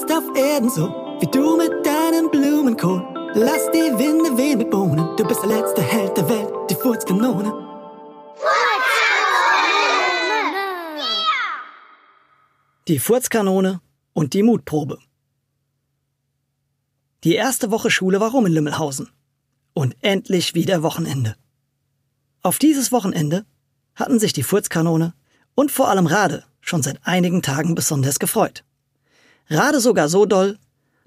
jetzt auf Erden so, wie du mit deinem Blumenkohl. Lass die Winde wehen mit Bohnen, du bist der letzte Held der Welt, die Furzkanone. Die Furzkanone und die Mutprobe. Die erste Woche Schule war rum in Lümmelhausen. Und endlich wieder Wochenende. Auf dieses Wochenende hatten sich die Furzkanone und vor allem Rade schon seit einigen Tagen besonders gefreut. Rade sogar so doll,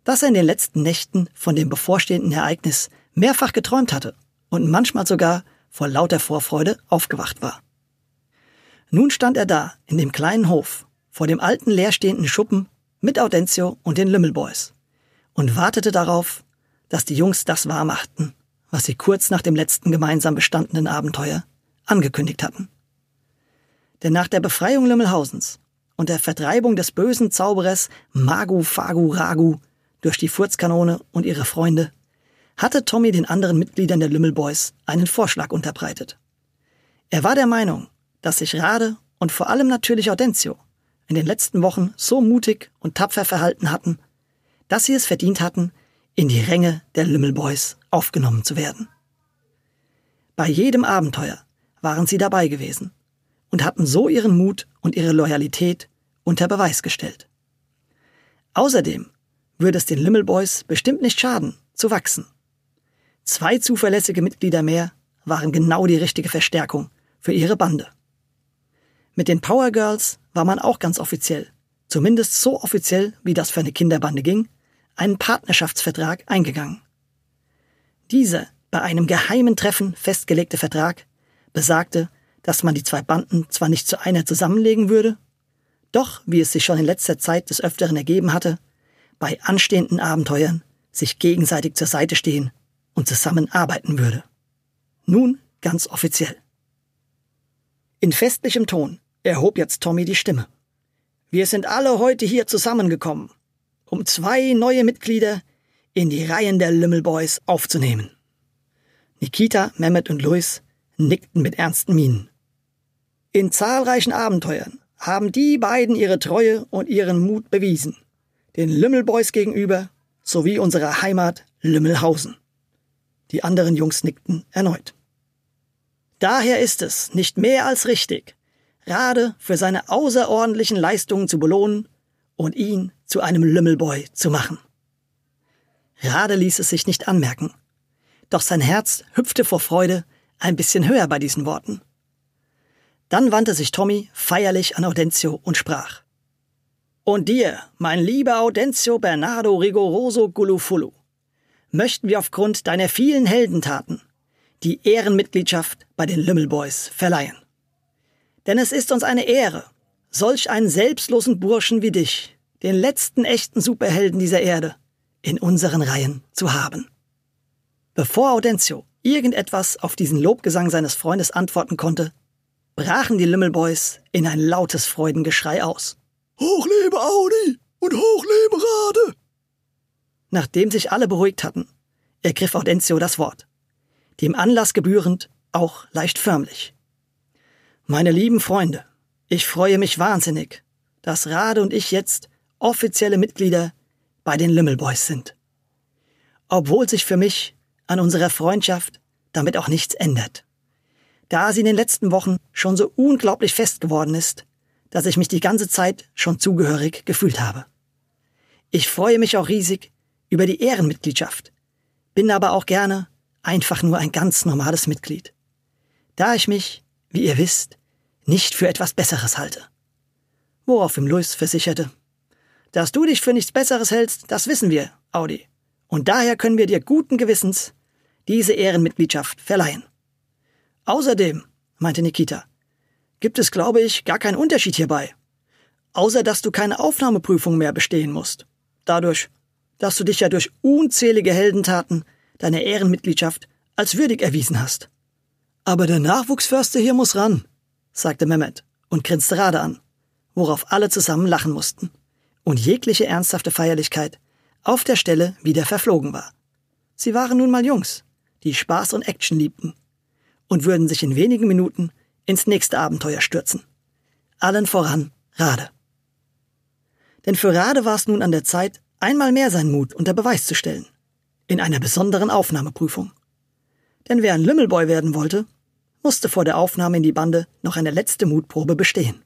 dass er in den letzten Nächten von dem bevorstehenden Ereignis mehrfach geträumt hatte und manchmal sogar vor lauter Vorfreude aufgewacht war. Nun stand er da in dem kleinen Hof vor dem alten leerstehenden Schuppen mit Audentio und den Lümmelboys und wartete darauf, dass die Jungs das wahrmachten, was sie kurz nach dem letzten gemeinsam bestandenen Abenteuer angekündigt hatten. Denn nach der Befreiung Lümmelhausens und der Vertreibung des bösen Zauberers Magu Fagu Ragu durch die Furzkanone und ihre Freunde hatte Tommy den anderen Mitgliedern der Lümmelboys einen Vorschlag unterbreitet. Er war der Meinung, dass sich Rade und vor allem natürlich Audentio in den letzten Wochen so mutig und tapfer verhalten hatten, dass sie es verdient hatten, in die Ränge der Lümmelboys aufgenommen zu werden. Bei jedem Abenteuer waren sie dabei gewesen und hatten so ihren Mut und ihre Loyalität unter Beweis gestellt. Außerdem würde es den Lümmelboys bestimmt nicht schaden, zu wachsen. Zwei zuverlässige Mitglieder mehr waren genau die richtige Verstärkung für ihre Bande. Mit den Power Girls war man auch ganz offiziell, zumindest so offiziell, wie das für eine Kinderbande ging, einen Partnerschaftsvertrag eingegangen. Dieser bei einem geheimen Treffen festgelegte Vertrag besagte, dass man die zwei Banden zwar nicht zu einer zusammenlegen würde, doch, wie es sich schon in letzter Zeit des Öfteren ergeben hatte, bei anstehenden Abenteuern sich gegenseitig zur Seite stehen und zusammenarbeiten würde. Nun ganz offiziell. In festlichem Ton erhob jetzt Tommy die Stimme. Wir sind alle heute hier zusammengekommen, um zwei neue Mitglieder in die Reihen der Lümmelboys aufzunehmen. Nikita, Mehmet und Luis nickten mit ernsten Mienen. In zahlreichen Abenteuern haben die beiden ihre Treue und ihren Mut bewiesen, den Lümmelboys gegenüber sowie unserer Heimat Lümmelhausen. Die anderen Jungs nickten erneut. Daher ist es nicht mehr als richtig, Rade für seine außerordentlichen Leistungen zu belohnen und ihn zu einem Lümmelboy zu machen. Rade ließ es sich nicht anmerken, doch sein Herz hüpfte vor Freude ein bisschen höher bei diesen Worten. Dann wandte sich Tommy feierlich an Audentio und sprach. Und dir, mein lieber Audentio Bernardo Rigoroso Gulufulu, möchten wir aufgrund deiner vielen Heldentaten die Ehrenmitgliedschaft bei den Lümmelboys verleihen. Denn es ist uns eine Ehre, solch einen selbstlosen Burschen wie dich, den letzten echten Superhelden dieser Erde, in unseren Reihen zu haben. Bevor Audentio irgendetwas auf diesen Lobgesang seines Freundes antworten konnte, brachen die Lümmelboys in ein lautes Freudengeschrei aus. Hochlebe Audi und hochlebe Rade! Nachdem sich alle beruhigt hatten, ergriff Audentio das Wort, dem Anlass gebührend auch leicht förmlich. Meine lieben Freunde, ich freue mich wahnsinnig, dass Rade und ich jetzt offizielle Mitglieder bei den Lümmelboys sind. Obwohl sich für mich an unserer Freundschaft damit auch nichts ändert. Da sie in den letzten Wochen schon so unglaublich fest geworden ist, dass ich mich die ganze Zeit schon zugehörig gefühlt habe. Ich freue mich auch riesig über die Ehrenmitgliedschaft, bin aber auch gerne einfach nur ein ganz normales Mitglied. Da ich mich wie ihr wisst, nicht für etwas Besseres halte. Worauf ihm Louis versicherte, dass du dich für nichts Besseres hältst, das wissen wir, Audi. Und daher können wir dir guten Gewissens diese Ehrenmitgliedschaft verleihen. Außerdem, meinte Nikita, gibt es, glaube ich, gar keinen Unterschied hierbei. Außer dass du keine Aufnahmeprüfung mehr bestehen musst. Dadurch, dass du dich ja durch unzählige Heldentaten deiner Ehrenmitgliedschaft als würdig erwiesen hast. Aber der Nachwuchsförster hier muss ran, sagte Mehmet und grinste Rade an, worauf alle zusammen lachen mussten und jegliche ernsthafte Feierlichkeit auf der Stelle wieder verflogen war. Sie waren nun mal Jungs, die Spaß und Action liebten und würden sich in wenigen Minuten ins nächste Abenteuer stürzen. Allen voran Rade. Denn für Rade war es nun an der Zeit, einmal mehr seinen Mut unter Beweis zu stellen. In einer besonderen Aufnahmeprüfung. Denn wer ein Lümmelboy werden wollte, musste vor der Aufnahme in die Bande noch eine letzte Mutprobe bestehen.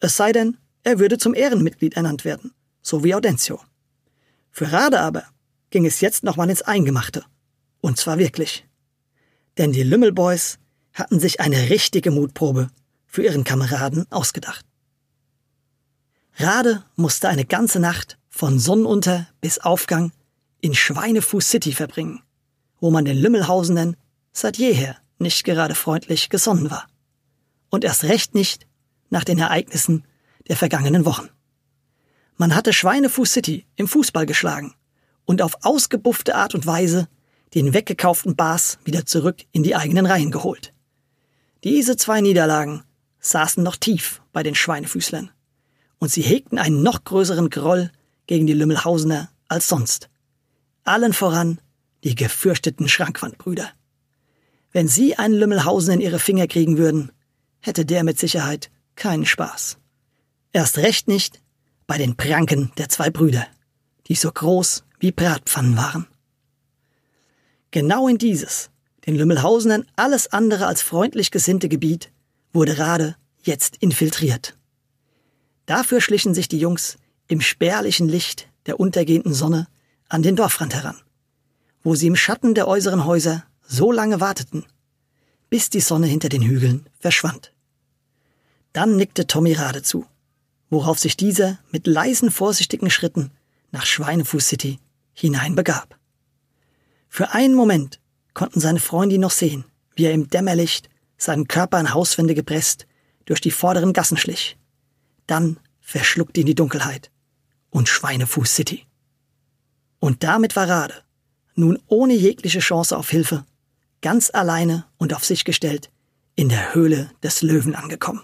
Es sei denn, er würde zum Ehrenmitglied ernannt werden, so wie Audencio. Für Rade aber ging es jetzt nochmal ins Eingemachte. Und zwar wirklich. Denn die Lümmelboys hatten sich eine richtige Mutprobe für ihren Kameraden ausgedacht. Rade musste eine ganze Nacht von Sonnenunter bis Aufgang in Schweinefuß City verbringen, wo man den Lümmelhausenen seit jeher nicht gerade freundlich gesonnen war. Und erst recht nicht nach den Ereignissen der vergangenen Wochen. Man hatte Schweinefuß City im Fußball geschlagen und auf ausgebuffte Art und Weise den weggekauften Bars wieder zurück in die eigenen Reihen geholt. Diese zwei Niederlagen saßen noch tief bei den Schweinefüßlern. Und sie hegten einen noch größeren Groll gegen die Lümmelhausener als sonst. Allen voran die gefürchteten Schrankwandbrüder. Wenn sie einen Lümmelhausen in ihre Finger kriegen würden, hätte der mit Sicherheit keinen Spaß. Erst recht nicht bei den Pranken der zwei Brüder, die so groß wie Bratpfannen waren. Genau in dieses, den Lümmelhausenern alles andere als freundlich gesinnte Gebiet, wurde Rade jetzt infiltriert. Dafür schlichen sich die Jungs im spärlichen Licht der untergehenden Sonne an den Dorfrand heran, wo sie im Schatten der äußeren Häuser so lange warteten, bis die Sonne hinter den Hügeln verschwand. Dann nickte Tommy Rade zu, worauf sich dieser mit leisen, vorsichtigen Schritten nach Schweinefuß City hinein begab. Für einen Moment konnten seine Freunde ihn noch sehen, wie er im Dämmerlicht seinen Körper an Hauswände gepresst, durch die vorderen Gassen schlich. Dann verschluckte ihn die Dunkelheit und Schweinefuß City. Und damit war Rade, nun ohne jegliche Chance auf Hilfe, ganz alleine und auf sich gestellt, in der Höhle des Löwen angekommen.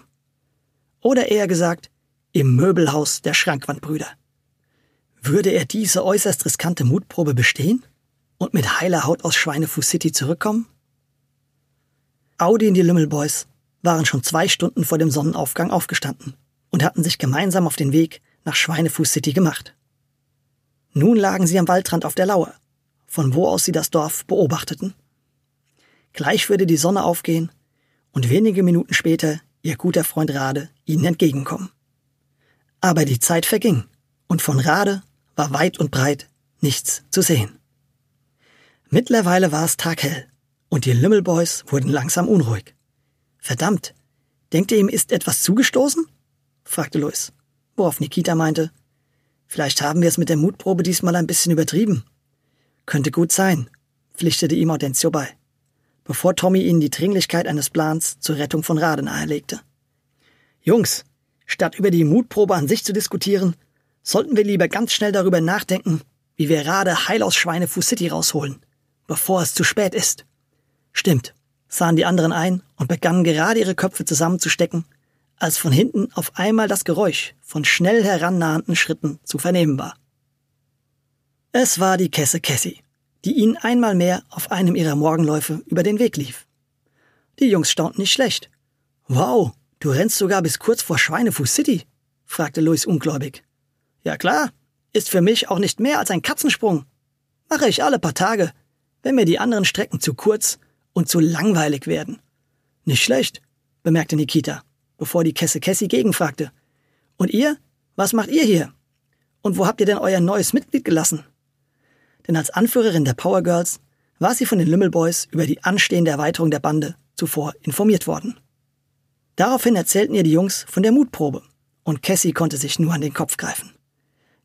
Oder eher gesagt, im Möbelhaus der Schrankwandbrüder. Würde er diese äußerst riskante Mutprobe bestehen und mit heiler Haut aus Schweinefuß City zurückkommen? Audi und die Lümmelboys waren schon zwei Stunden vor dem Sonnenaufgang aufgestanden und hatten sich gemeinsam auf den Weg nach Schweinefuß City gemacht. Nun lagen sie am Waldrand auf der Lauer, von wo aus sie das Dorf beobachteten. Gleich würde die Sonne aufgehen und wenige Minuten später ihr guter Freund Rade ihnen entgegenkommen. Aber die Zeit verging und von Rade war weit und breit nichts zu sehen. Mittlerweile war es taghell und die Lümmelboys wurden langsam unruhig. Verdammt, denkt ihr, ihm ist etwas zugestoßen? fragte Louis, worauf Nikita meinte, vielleicht haben wir es mit der Mutprobe diesmal ein bisschen übertrieben. Könnte gut sein, pflichtete ihm Audencio bei, bevor Tommy ihnen die Dringlichkeit eines Plans zur Rettung von Rade nahelegte. Jungs, statt über die Mutprobe an sich zu diskutieren, sollten wir lieber ganz schnell darüber nachdenken, wie wir Rade heil aus Schweinefuß City rausholen, bevor es zu spät ist. Stimmt, sahen die anderen ein und begannen gerade ihre Köpfe zusammenzustecken, als von hinten auf einmal das Geräusch von schnell herannahenden Schritten zu vernehmen war. Es war die Kesse Cassie, die ihnen einmal mehr auf einem ihrer Morgenläufe über den Weg lief. Die Jungs staunten nicht schlecht. Wow, du rennst sogar bis kurz vor Schweinefuß City? fragte Louis ungläubig. Ja klar, ist für mich auch nicht mehr als ein Katzensprung. Mache ich alle paar Tage, wenn mir die anderen Strecken zu kurz und zu langweilig werden. Nicht schlecht, bemerkte Nikita, bevor die Kesse Cassie gegenfragte. Und ihr? Was macht ihr hier? Und wo habt ihr denn euer neues Mitglied gelassen? Denn als Anführerin der Power Girls war sie von den Lümmel Boys über die anstehende Erweiterung der Bande zuvor informiert worden. Daraufhin erzählten ihr die Jungs von der Mutprobe und Cassie konnte sich nur an den Kopf greifen.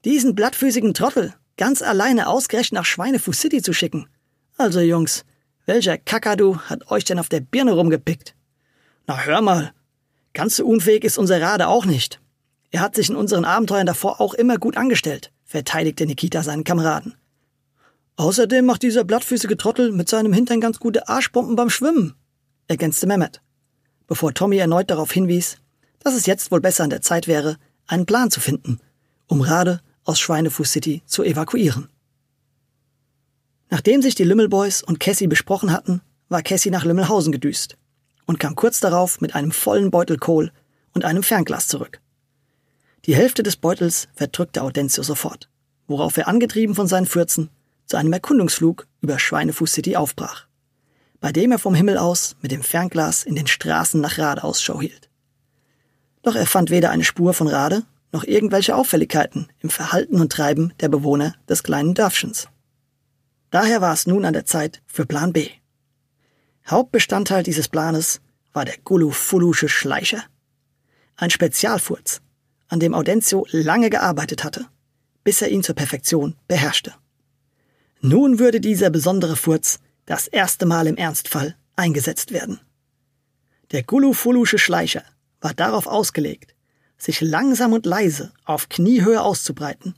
Diesen blattfüßigen Trottel ganz alleine ausgerechnet nach Schweinefuß City zu schicken. Also Jungs, welcher Kakadu hat euch denn auf der Birne rumgepickt? Na hör mal, ganz so unfähig ist unser Rade auch nicht. Er hat sich in unseren Abenteuern davor auch immer gut angestellt, verteidigte Nikita seinen Kameraden. Außerdem macht dieser blattfüßige Trottel mit seinem Hintern ganz gute Arschpumpen beim Schwimmen, ergänzte Mehmet, bevor Tommy erneut darauf hinwies, dass es jetzt wohl besser an der Zeit wäre, einen Plan zu finden, um Rade aus Schweinefuß City zu evakuieren. Nachdem sich die Lümmelboys und Cassie besprochen hatten, war Cassie nach Lümmelhausen gedüst und kam kurz darauf mit einem vollen Beutel Kohl und einem Fernglas zurück. Die Hälfte des Beutels verdrückte Audencio sofort, worauf er angetrieben von seinen Fürzen zu einem Erkundungsflug über Schweinefuß City aufbrach, bei dem er vom Himmel aus mit dem Fernglas in den Straßen nach Rade Ausschau hielt. Doch er fand weder eine Spur von Rade noch irgendwelche Auffälligkeiten im Verhalten und Treiben der Bewohner des kleinen Dörfchens. Daher war es nun an der Zeit für Plan B. Hauptbestandteil dieses Planes war der Gulu-Fulusche Schleicher. Ein Spezialfurz, an dem Audencio lange gearbeitet hatte, bis er ihn zur Perfektion beherrschte. Nun würde dieser besondere Furz das erste Mal im Ernstfall eingesetzt werden. Der Gulu-Fulusche Schleicher war darauf ausgelegt, sich langsam und leise auf Kniehöhe auszubreiten,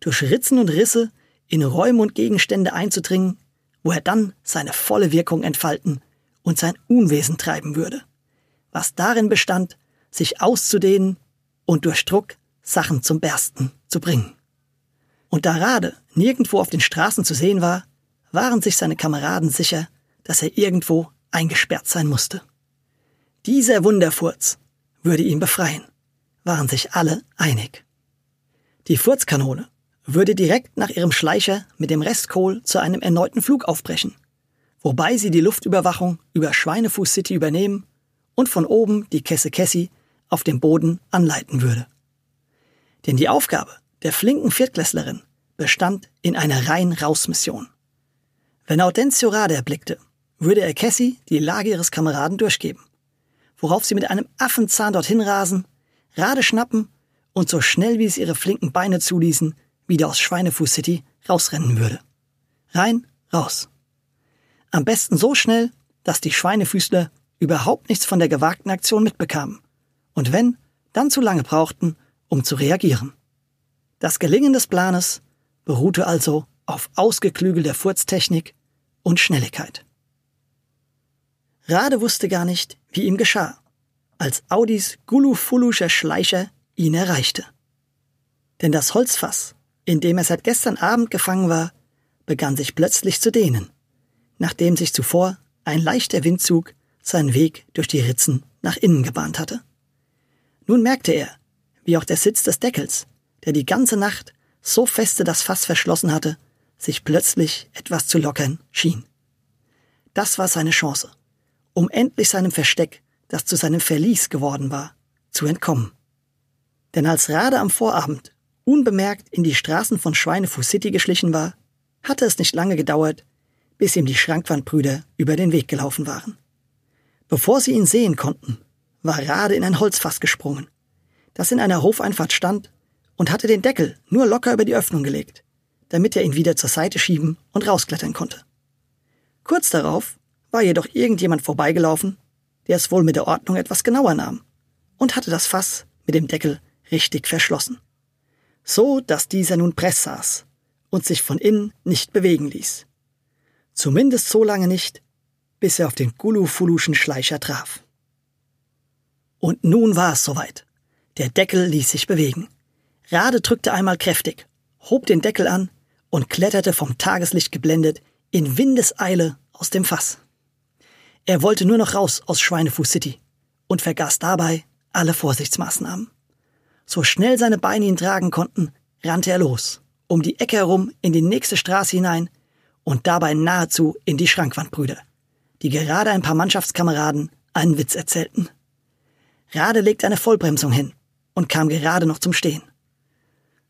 durch Ritzen und Risse in Räume und Gegenstände einzudringen, wo er dann seine volle Wirkung entfalten und sein Unwesen treiben würde, was darin bestand, sich auszudehnen und durch Druck Sachen zum Bersten zu bringen. Und da Rade nirgendwo auf den Straßen zu sehen war, waren sich seine Kameraden sicher, dass er irgendwo eingesperrt sein musste. Dieser Wunderfurz würde ihn befreien, waren sich alle einig. Die Furzkanone würde direkt nach ihrem Schleicher mit dem Restkohl zu einem erneuten Flug aufbrechen, wobei sie die Luftüberwachung über Schweinefuß City übernehmen und von oben die Kesse Kessi auf dem Boden anleiten würde. Denn die Aufgabe der flinken Viertklässlerin bestand in einer Rein-Raus-Mission. Wenn Audencio Rade erblickte, würde er Cassie die Lage ihres Kameraden durchgeben worauf sie mit einem Affenzahn dorthin rasen, Rade schnappen und so schnell wie es ihre flinken Beine zuließen, wieder aus Schweinefuß City rausrennen würde. Rein, raus. Am besten so schnell, dass die Schweinefüßler überhaupt nichts von der gewagten Aktion mitbekamen. Und wenn, dann zu lange brauchten, um zu reagieren. Das Gelingen des Planes beruhte also auf ausgeklügelter Furztechnik und Schnelligkeit. Rade wusste gar nicht, wie ihm geschah, als Audis Gulufuluscher Schleicher ihn erreichte. Denn das Holzfass, in dem er seit gestern Abend gefangen war, begann sich plötzlich zu dehnen, nachdem sich zuvor ein leichter Windzug seinen Weg durch die Ritzen nach innen gebahnt hatte. Nun merkte er, wie auch der Sitz des Deckels, der die ganze Nacht so feste das Fass verschlossen hatte, sich plötzlich etwas zu lockern schien. Das war seine Chance um endlich seinem Versteck, das zu seinem Verlies geworden war, zu entkommen. Denn als Rade am Vorabend unbemerkt in die Straßen von Schweinefuß City geschlichen war, hatte es nicht lange gedauert, bis ihm die Schrankwandbrüder über den Weg gelaufen waren. Bevor sie ihn sehen konnten, war Rade in ein Holzfass gesprungen, das in einer Hofeinfahrt stand und hatte den Deckel nur locker über die Öffnung gelegt, damit er ihn wieder zur Seite schieben und rausklettern konnte. Kurz darauf war jedoch irgendjemand vorbeigelaufen, der es wohl mit der Ordnung etwas genauer nahm und hatte das Fass mit dem Deckel richtig verschlossen. So, dass dieser nun press saß und sich von innen nicht bewegen ließ. Zumindest so lange nicht, bis er auf den Gulufuluschen Schleicher traf. Und nun war es soweit. Der Deckel ließ sich bewegen. Rade drückte einmal kräftig, hob den Deckel an und kletterte vom Tageslicht geblendet in Windeseile aus dem Fass. Er wollte nur noch raus aus Schweinefuß City und vergaß dabei alle Vorsichtsmaßnahmen. So schnell seine Beine ihn tragen konnten, rannte er los, um die Ecke herum in die nächste Straße hinein und dabei nahezu in die Schrankwandbrüder, die gerade ein paar Mannschaftskameraden einen Witz erzählten. Rade legte eine Vollbremsung hin und kam gerade noch zum Stehen.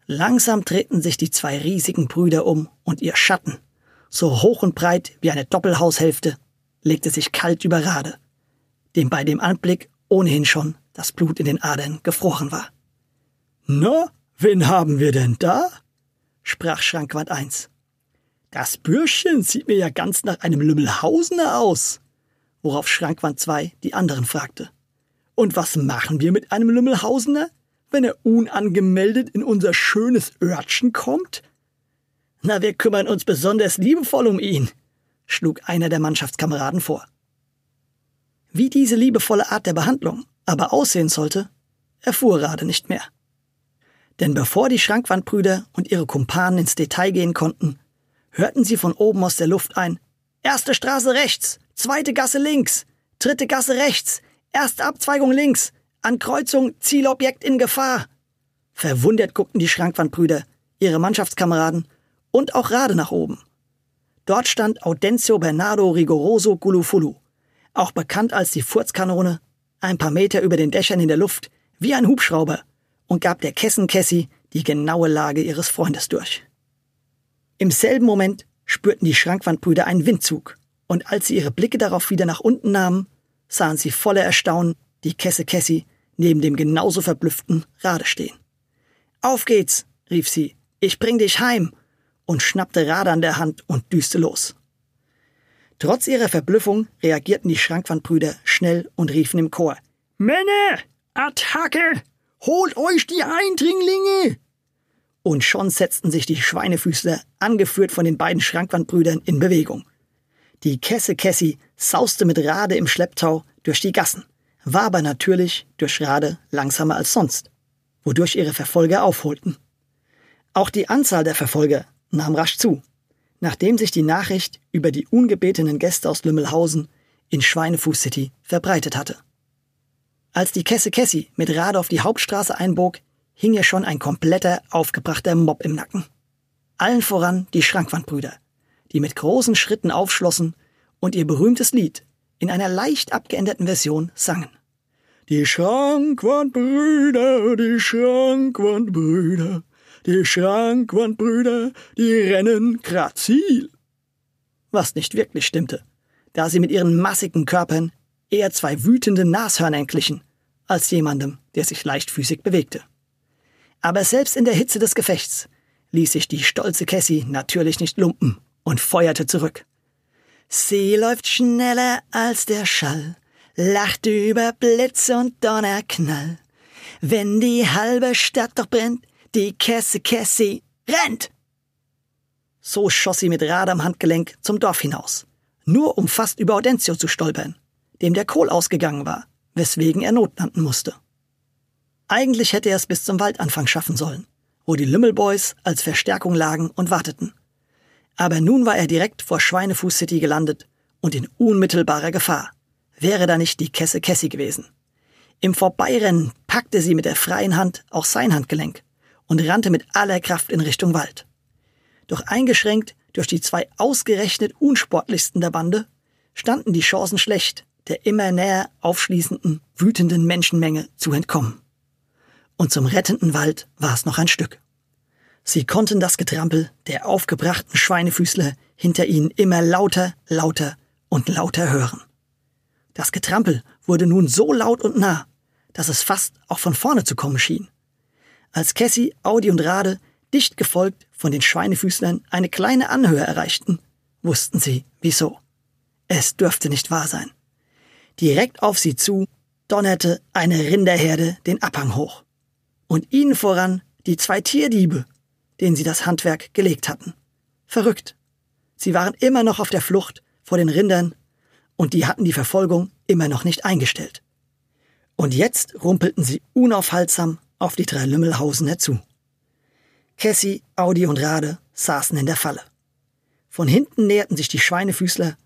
Langsam drehten sich die zwei riesigen Brüder um und ihr Schatten, so hoch und breit wie eine Doppelhaushälfte, legte sich kalt über Rade, dem bei dem Anblick ohnehin schon das Blut in den Adern gefroren war. Na, wen haben wir denn da? sprach Schrankwand 1. Das Bürschchen sieht mir ja ganz nach einem Lümmelhausener aus, worauf Schrankwand 2 die anderen fragte. Und was machen wir mit einem Lümmelhausener, wenn er unangemeldet in unser schönes Örtchen kommt? Na, wir kümmern uns besonders liebevoll um ihn, schlug einer der Mannschaftskameraden vor. Wie diese liebevolle Art der Behandlung aber aussehen sollte, erfuhr Rade nicht mehr. Denn bevor die Schrankwandbrüder und ihre Kumpanen ins Detail gehen konnten, hörten sie von oben aus der Luft ein Erste Straße rechts, zweite Gasse links, dritte Gasse rechts, erste Abzweigung links, an Kreuzung Zielobjekt in Gefahr. Verwundert guckten die Schrankwandbrüder, ihre Mannschaftskameraden und auch Rade nach oben. Dort stand Audencio Bernardo Rigoroso Gulufulu, auch bekannt als die Furzkanone, ein paar Meter über den Dächern in der Luft, wie ein Hubschrauber, und gab der Kessenkessi die genaue Lage ihres Freundes durch. Im selben Moment spürten die Schrankwandbrüder einen Windzug, und als sie ihre Blicke darauf wieder nach unten nahmen, sahen sie voller Erstaunen die Kesse Kessi neben dem genauso verblüfften Rade stehen. Auf geht's, rief sie, ich bring dich heim, und schnappte Rade an der Hand und düste los. Trotz ihrer Verblüffung reagierten die Schrankwandbrüder schnell und riefen im Chor. Männer, Attacke! Holt euch die Eindringlinge! Und schon setzten sich die Schweinefüßler, angeführt von den beiden Schrankwandbrüdern, in Bewegung. Die Kesse Kessi sauste mit Rade im Schlepptau durch die Gassen, war aber natürlich durch Rade langsamer als sonst, wodurch ihre Verfolger aufholten. Auch die Anzahl der Verfolger nahm rasch zu, nachdem sich die Nachricht über die ungebetenen Gäste aus Lümmelhausen in Schweinefuß City verbreitet hatte. Als die Kesse Kessi mit Rade auf die Hauptstraße einbog, hing ihr schon ein kompletter, aufgebrachter Mob im Nacken. Allen voran die Schrankwandbrüder, die mit großen Schritten aufschlossen und ihr berühmtes Lied in einer leicht abgeänderten Version sangen. Die Schrankwandbrüder, die Schrankwandbrüder, die Schrankwandbrüder, die rennen grad Ziel. Was nicht wirklich stimmte, da sie mit ihren massigen Körpern eher zwei wütenden Nashörnern glichen, als jemandem, der sich leichtfüßig bewegte. Aber selbst in der Hitze des Gefechts ließ sich die stolze Cassie natürlich nicht lumpen und feuerte zurück. Sie läuft schneller als der Schall, lacht über Blitz und Donnerknall. Wenn die halbe Stadt doch brennt, die Kesse Cassie rennt! So schoss sie mit Rad am Handgelenk zum Dorf hinaus, nur um fast über Audencio zu stolpern, dem der Kohl ausgegangen war, weswegen er Not landen musste. Eigentlich hätte er es bis zum Waldanfang schaffen sollen, wo die Lümmelboys als Verstärkung lagen und warteten. Aber nun war er direkt vor Schweinefuß City gelandet und in unmittelbarer Gefahr. Wäre da nicht die Kesse Cassie gewesen. Im Vorbeirennen packte sie mit der freien Hand auch sein Handgelenk und rannte mit aller Kraft in Richtung Wald. Doch eingeschränkt durch die zwei ausgerechnet unsportlichsten der Bande standen die Chancen schlecht, der immer näher aufschließenden, wütenden Menschenmenge zu entkommen und zum rettenden Wald war es noch ein Stück. Sie konnten das Getrampel der aufgebrachten Schweinefüßler hinter ihnen immer lauter, lauter und lauter hören. Das Getrampel wurde nun so laut und nah, dass es fast auch von vorne zu kommen schien. Als Cassie, Audi und Rade, dicht gefolgt von den Schweinefüßlern, eine kleine Anhöhe erreichten, wussten sie, wieso. Es dürfte nicht wahr sein. Direkt auf sie zu donnerte eine Rinderherde den Abhang hoch und ihnen voran die zwei Tierdiebe, denen sie das Handwerk gelegt hatten. Verrückt. Sie waren immer noch auf der Flucht vor den Rindern und die hatten die Verfolgung immer noch nicht eingestellt. Und jetzt rumpelten sie unaufhaltsam auf die drei Lümmelhausen herzu. Cassie, Audi und Rade saßen in der Falle. Von hinten näherten sich die Schweinefüßler,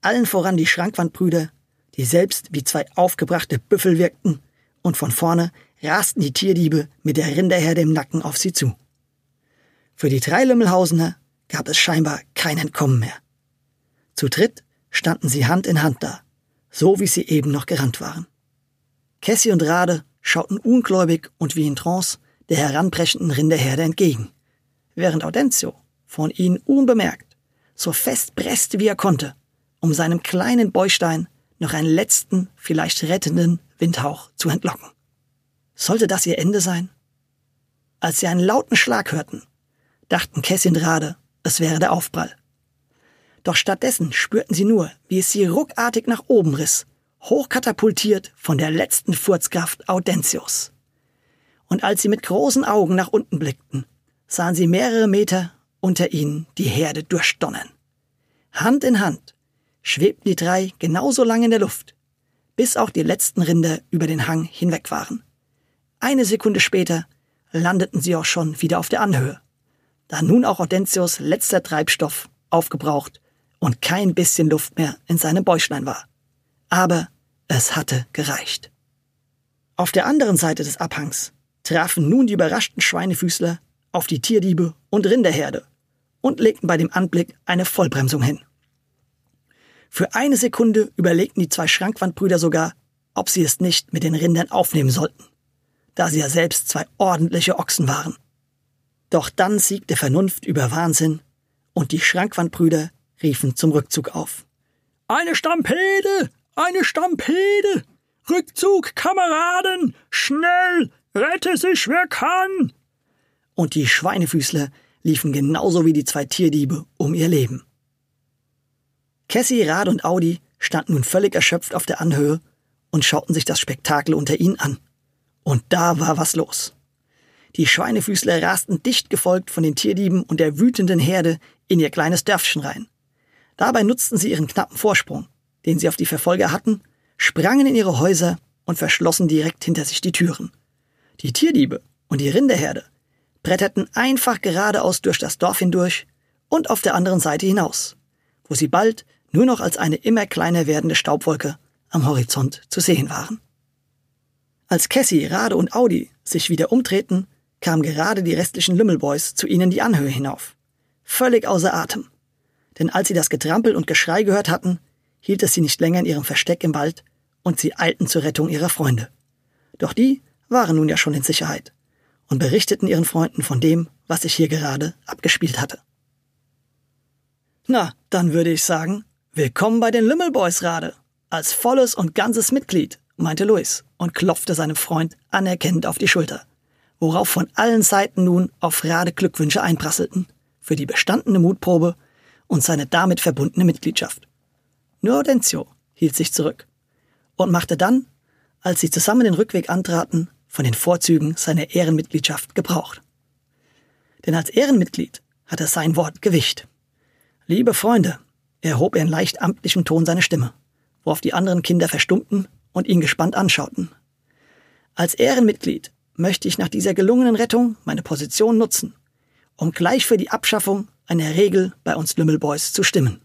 allen voran die Schrankwandbrüder, die selbst wie zwei aufgebrachte Büffel wirkten und von vorne rasten die Tierdiebe mit der Rinderherde im Nacken auf sie zu. Für die drei Lümmelhausener gab es scheinbar kein Entkommen mehr. Zu dritt standen sie Hand in Hand da, so wie sie eben noch gerannt waren. Cassie und Rade schauten ungläubig und wie in Trance der heranbrechenden Rinderherde entgegen, während Audencio von ihnen unbemerkt, so fest presste wie er konnte, um seinem kleinen Bäustein noch einen letzten, vielleicht rettenden Windhauch zu entlocken. Sollte das ihr Ende sein? Als sie einen lauten Schlag hörten, dachten Cassie und es wäre der Aufprall. Doch stattdessen spürten sie nur, wie es sie ruckartig nach oben riss, hochkatapultiert von der letzten Furzkraft Audentius. Und als sie mit großen Augen nach unten blickten, sahen sie mehrere Meter unter ihnen die Herde durchdonnern. Hand in Hand schwebten die drei genauso lang in der Luft, bis auch die letzten Rinder über den Hang hinweg waren. Eine Sekunde später landeten sie auch schon wieder auf der Anhöhe, da nun auch Audentius letzter Treibstoff aufgebraucht und kein bisschen Luft mehr in seinem Bäuchlein war. Aber es hatte gereicht. Auf der anderen Seite des Abhangs trafen nun die überraschten Schweinefüßler auf die Tierdiebe und Rinderherde und legten bei dem Anblick eine Vollbremsung hin. Für eine Sekunde überlegten die zwei Schrankwandbrüder sogar, ob sie es nicht mit den Rindern aufnehmen sollten, da sie ja selbst zwei ordentliche Ochsen waren. Doch dann siegte Vernunft über Wahnsinn und die Schrankwandbrüder riefen zum Rückzug auf. Eine Stampede! Eine Stampede! Rückzug, Kameraden! Schnell! Rette sich, wer kann! Und die Schweinefüßler liefen genauso wie die zwei Tierdiebe um ihr Leben. Cassie, Rad und Audi standen nun völlig erschöpft auf der Anhöhe und schauten sich das Spektakel unter ihnen an. Und da war was los. Die Schweinefüßler rasten dicht gefolgt von den Tierdieben und der wütenden Herde in ihr kleines Dörfchen rein. Dabei nutzten sie ihren knappen Vorsprung, den sie auf die Verfolger hatten, sprangen in ihre Häuser und verschlossen direkt hinter sich die Türen. Die Tierdiebe und die Rinderherde bretterten einfach geradeaus durch das Dorf hindurch und auf der anderen Seite hinaus, wo sie bald nur noch als eine immer kleiner werdende Staubwolke am Horizont zu sehen waren. Als Cassie, Rade und Audi sich wieder umdrehten, kamen gerade die restlichen Lümmelboys zu ihnen die Anhöhe hinauf. Völlig außer Atem. Denn als sie das Getrampel und Geschrei gehört hatten, hielt es sie nicht länger in ihrem Versteck im Wald und sie eilten zur Rettung ihrer Freunde. Doch die waren nun ja schon in Sicherheit und berichteten ihren Freunden von dem, was sich hier gerade abgespielt hatte. Na, dann würde ich sagen, willkommen bei den Lümmelboys, Rade. Als volles und ganzes Mitglied, meinte Louis und klopfte seinem Freund anerkennend auf die Schulter, worauf von allen Seiten nun auf Rade Glückwünsche einprasselten für die bestandene Mutprobe und seine damit verbundene Mitgliedschaft. Nur Audencio hielt sich zurück und machte dann, als sie zusammen den Rückweg antraten, von den Vorzügen seiner Ehrenmitgliedschaft gebraucht. Denn als Ehrenmitglied hatte sein Wort Gewicht. Liebe Freunde, erhob er in leicht amtlichem Ton seine Stimme, worauf die anderen Kinder verstummten und ihn gespannt anschauten. Als Ehrenmitglied möchte ich nach dieser gelungenen Rettung meine Position nutzen, um gleich für die Abschaffung einer Regel bei uns Lümmelboys zu stimmen.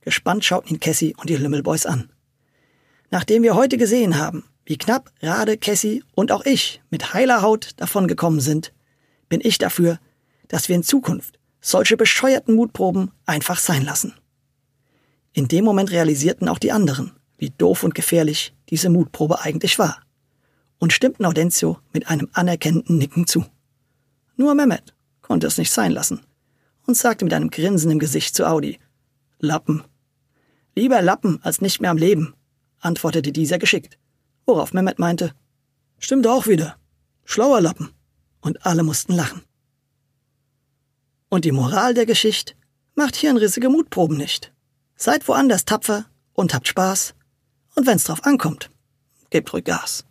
Gespannt schauten ihn Cassie und die Lümmelboys an. Nachdem wir heute gesehen haben, wie knapp Rade, Cassie und auch ich mit heiler Haut davongekommen sind, bin ich dafür, dass wir in Zukunft solche bescheuerten Mutproben einfach sein lassen. In dem Moment realisierten auch die anderen, wie doof und gefährlich diese Mutprobe eigentlich war und stimmten Audencio mit einem anerkennenden Nicken zu. Nur Mehmet konnte es nicht sein lassen und sagte mit einem Grinsen im Gesicht zu Audi, Lappen. Lieber Lappen als nicht mehr am Leben, antwortete dieser geschickt worauf Mehmet meinte, stimmt auch wieder, schlauer Lappen. Und alle mussten lachen. Und die Moral der Geschichte macht hirnrissige Mutproben nicht. Seid woanders tapfer und habt Spaß. Und wenn's drauf ankommt, gebt ruhig Gas.